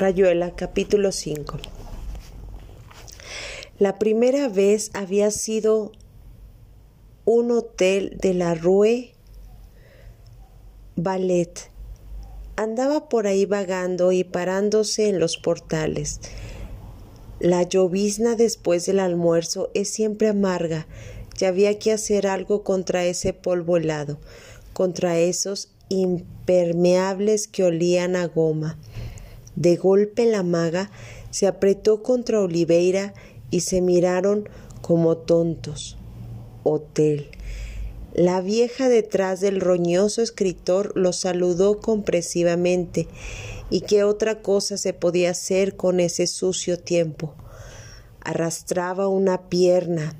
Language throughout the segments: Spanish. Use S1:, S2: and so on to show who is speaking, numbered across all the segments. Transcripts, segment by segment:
S1: Rayuela, capítulo 5. La primera vez había sido un hotel de la Rue Ballet. Andaba por ahí vagando y parándose en los portales. La llovizna después del almuerzo es siempre amarga y había que hacer algo contra ese polvo helado, contra esos impermeables que olían a goma. De golpe la maga se apretó contra Oliveira y se miraron como tontos. Hotel. La vieja detrás del roñoso escritor lo saludó compresivamente. ¿Y qué otra cosa se podía hacer con ese sucio tiempo? Arrastraba una pierna.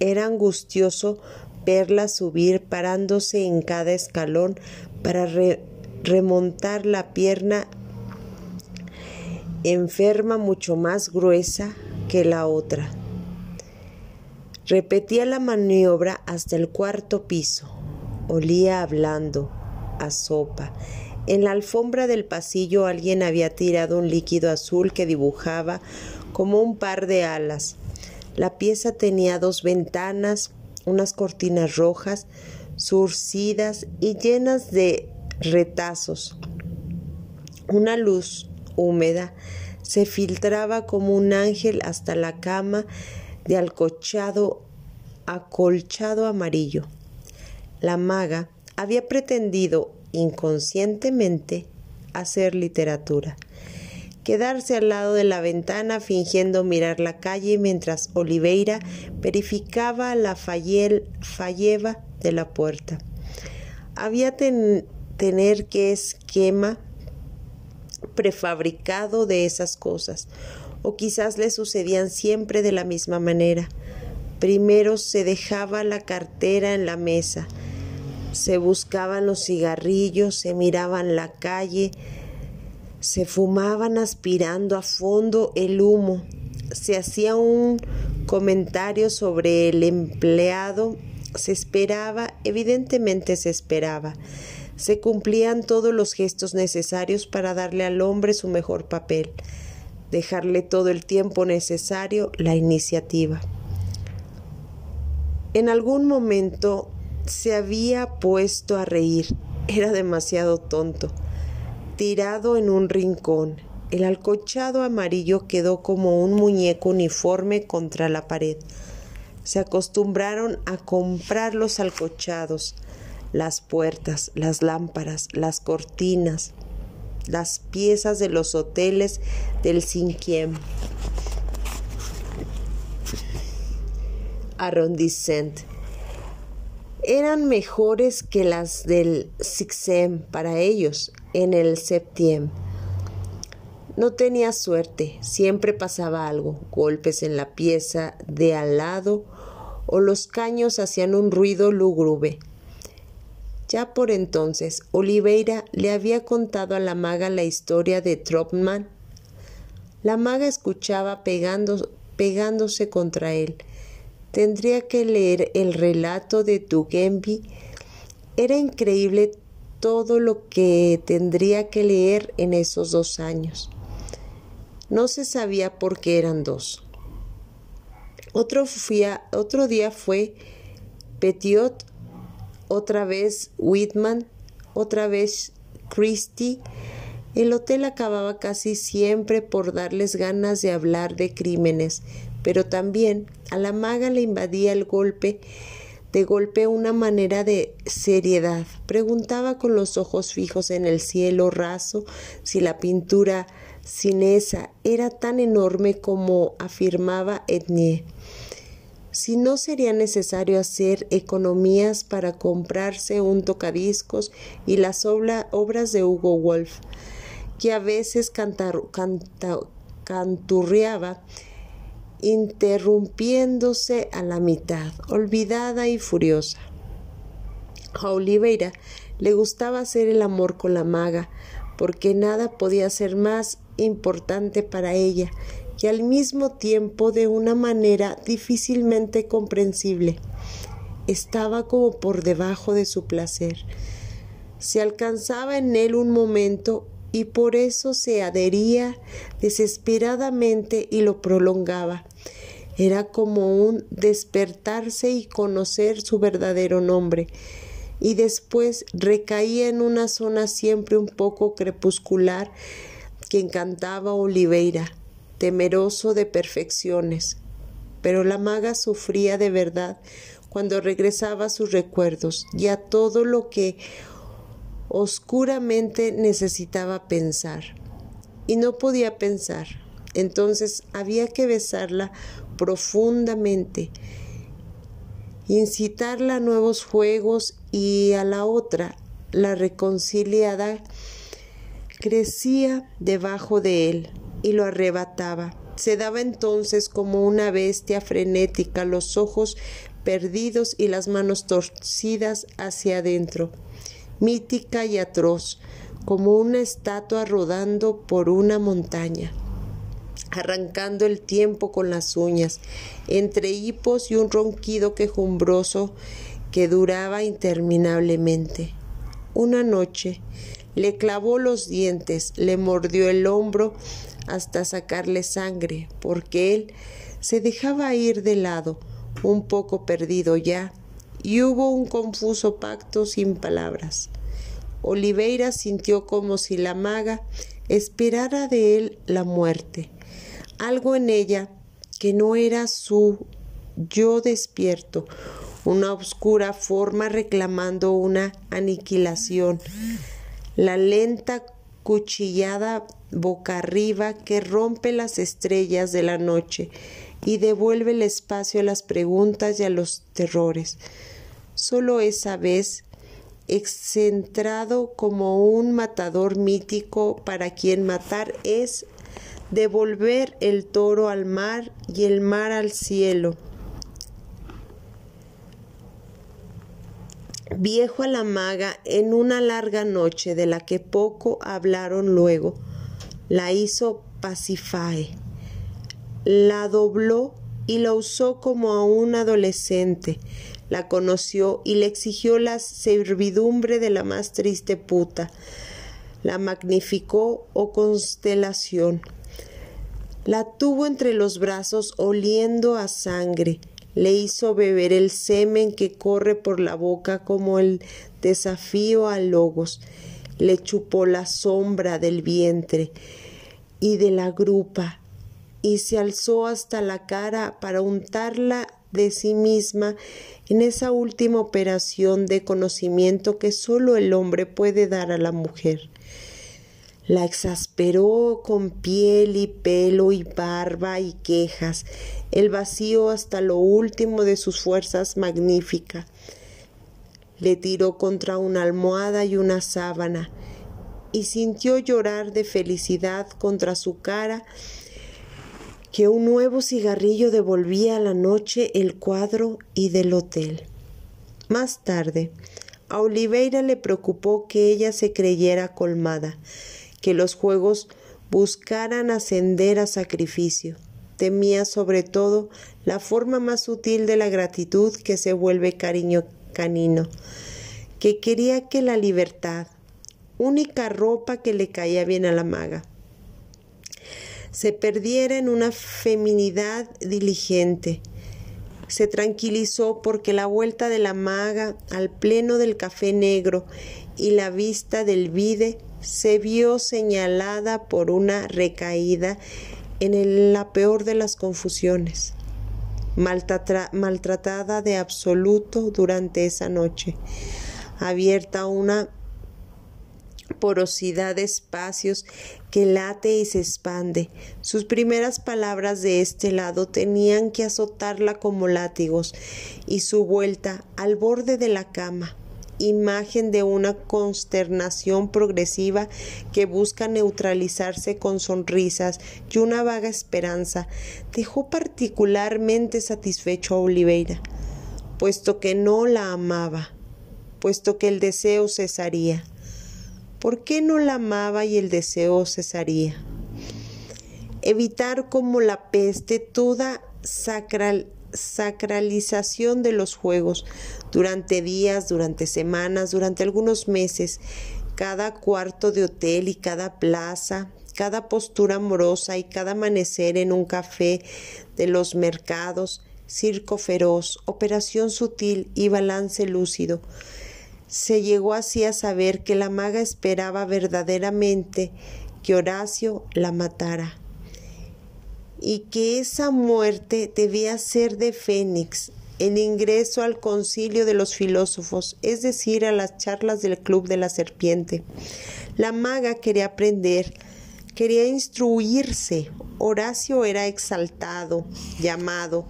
S1: Era angustioso verla subir parándose en cada escalón para remontar la pierna enferma mucho más gruesa que la otra. Repetía la maniobra hasta el cuarto piso. Olía hablando, a sopa. En la alfombra del pasillo alguien había tirado un líquido azul que dibujaba como un par de alas. La pieza tenía dos ventanas, unas cortinas rojas, surcidas y llenas de retazos. Una luz húmeda se filtraba como un ángel hasta la cama de alcochado acolchado amarillo. La maga había pretendido inconscientemente hacer literatura, quedarse al lado de la ventana fingiendo mirar la calle mientras Oliveira verificaba la falleva de la puerta. Había tener que esquema prefabricado de esas cosas, o quizás le sucedían siempre de la misma manera. Primero se dejaba la cartera en la mesa, se buscaban los cigarrillos, se miraban la calle, se fumaban aspirando a fondo el humo, se hacía un comentario sobre el empleado, se esperaba, evidentemente se esperaba, se cumplían todos los gestos necesarios para darle al hombre su mejor papel, dejarle todo el tiempo necesario la iniciativa. En algún momento se había puesto a reír, era demasiado tonto, tirado en un rincón. El alcochado amarillo quedó como un muñeco uniforme contra la pared. Se acostumbraron a comprar los alcochados, las puertas, las lámparas, las cortinas, las piezas de los hoteles del cinquième arrondissement eran mejores que las del sixem para ellos en el septième. No tenía suerte, siempre pasaba algo, golpes en la pieza de al lado o los caños hacían un ruido lúgubre. Ya por entonces, Oliveira le había contado a la maga la historia de Tropman. La maga escuchaba pegándose contra él. Tendría que leer el relato de Tugembi. Era increíble todo lo que tendría que leer en esos dos años. No se sabía por qué eran dos. Otro día fue Petiot otra vez Whitman, otra vez Christie. El hotel acababa casi siempre por darles ganas de hablar de crímenes, pero también a la maga le invadía el golpe, de golpe una manera de seriedad. Preguntaba con los ojos fijos en el cielo raso si la pintura esa era tan enorme como afirmaba Etnie si no sería necesario hacer economías para comprarse un tocadiscos y las obras de Hugo Wolf, que a veces canturreaba, interrumpiéndose a la mitad, olvidada y furiosa. A Oliveira le gustaba hacer el amor con la maga, porque nada podía ser más importante para ella y al mismo tiempo de una manera difícilmente comprensible. Estaba como por debajo de su placer. Se alcanzaba en él un momento y por eso se adhería desesperadamente y lo prolongaba. Era como un despertarse y conocer su verdadero nombre, y después recaía en una zona siempre un poco crepuscular que encantaba a Oliveira, temeroso de perfecciones. Pero la maga sufría de verdad cuando regresaba a sus recuerdos y a todo lo que oscuramente necesitaba pensar. Y no podía pensar. Entonces había que besarla profundamente, incitarla a nuevos juegos y a la otra, la reconciliada, crecía debajo de él y lo arrebataba. Se daba entonces como una bestia frenética, los ojos perdidos y las manos torcidas hacia adentro mítica y atroz, como una estatua rodando por una montaña, arrancando el tiempo con las uñas, entre hipos y un ronquido quejumbroso que duraba interminablemente. Una noche le clavó los dientes, le mordió el hombro hasta sacarle sangre, porque él se dejaba ir de lado, un poco perdido ya, y hubo un confuso pacto sin palabras. Oliveira sintió como si la maga esperara de él la muerte, algo en ella que no era su yo despierto, una oscura forma reclamando una aniquilación, la lenta cuchillada boca arriba que rompe las estrellas de la noche y devuelve el espacio a las preguntas y a los terrores. Solo esa vez, excentrado como un matador mítico para quien matar es devolver el toro al mar y el mar al cielo. Viejo a la maga en una larga noche de la que poco hablaron luego, la hizo Pacifae, la dobló y la usó como a un adolescente, la conoció y le exigió la servidumbre de la más triste puta, la magnificó o constelación, la tuvo entre los brazos oliendo a sangre, le hizo beber el semen que corre por la boca como el desafío a logos, le chupó la sombra del vientre y de la grupa, y se alzó hasta la cara para untarla de sí misma en esa última operación de conocimiento que sólo el hombre puede dar a la mujer. La exasperó con piel y pelo y barba y quejas, el vacío hasta lo último de sus fuerzas magnífica. Le tiró contra una almohada y una sábana, y sintió llorar de felicidad contra su cara que un nuevo cigarrillo devolvía a la noche el cuadro y del hotel. Más tarde, a Oliveira le preocupó que ella se creyera colmada, que los juegos buscaran ascender a sacrificio. Temía sobre todo la forma más sutil de la gratitud que se vuelve cariño canino, que quería que la libertad, única ropa que le caía bien a la maga, se perdiera en una feminidad diligente. Se tranquilizó porque la vuelta de la maga al pleno del café negro y la vista del vide se vio señalada por una recaída en la peor de las confusiones, maltratada de absoluto durante esa noche, abierta una porosidad de espacios que late y se expande. Sus primeras palabras de este lado tenían que azotarla como látigos y su vuelta al borde de la cama imagen de una consternación progresiva que busca neutralizarse con sonrisas y una vaga esperanza, dejó particularmente satisfecho a Oliveira, puesto que no la amaba, puesto que el deseo cesaría. ¿Por qué no la amaba y el deseo cesaría? Evitar como la peste toda sacralización de los juegos durante días, durante semanas, durante algunos meses, cada cuarto de hotel y cada plaza, cada postura amorosa y cada amanecer en un café de los mercados, circo feroz, operación sutil y balance lúcido. Se llegó así a saber que la maga esperaba verdaderamente que Horacio la matara y que esa muerte debía ser de Fénix, el ingreso al concilio de los filósofos, es decir, a las charlas del Club de la Serpiente. La maga quería aprender, quería instruirse. Horacio era exaltado, llamado,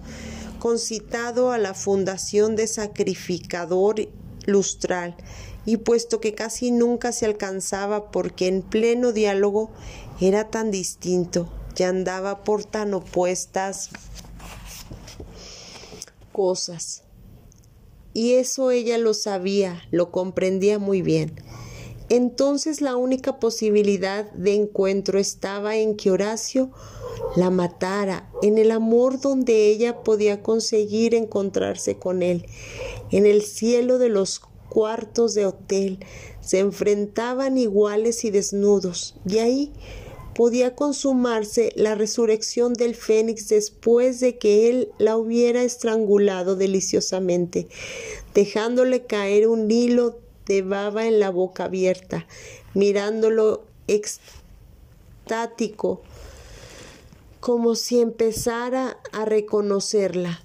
S1: concitado a la fundación de sacrificador lustral, y puesto que casi nunca se alcanzaba porque en pleno diálogo era tan distinto, ya andaba por tan opuestas cosas. Y eso ella lo sabía, lo comprendía muy bien. Entonces la única posibilidad de encuentro estaba en que Horacio la matara, en el amor donde ella podía conseguir encontrarse con él, en el cielo de los cuartos de hotel, se enfrentaban iguales y desnudos, y ahí podía consumarse la resurrección del fénix después de que él la hubiera estrangulado deliciosamente, dejándole caer un hilo de baba en la boca abierta, mirándolo extático, como si empezara a reconocerla,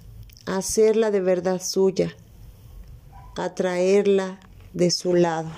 S1: a hacerla de verdad suya, a traerla de su lado.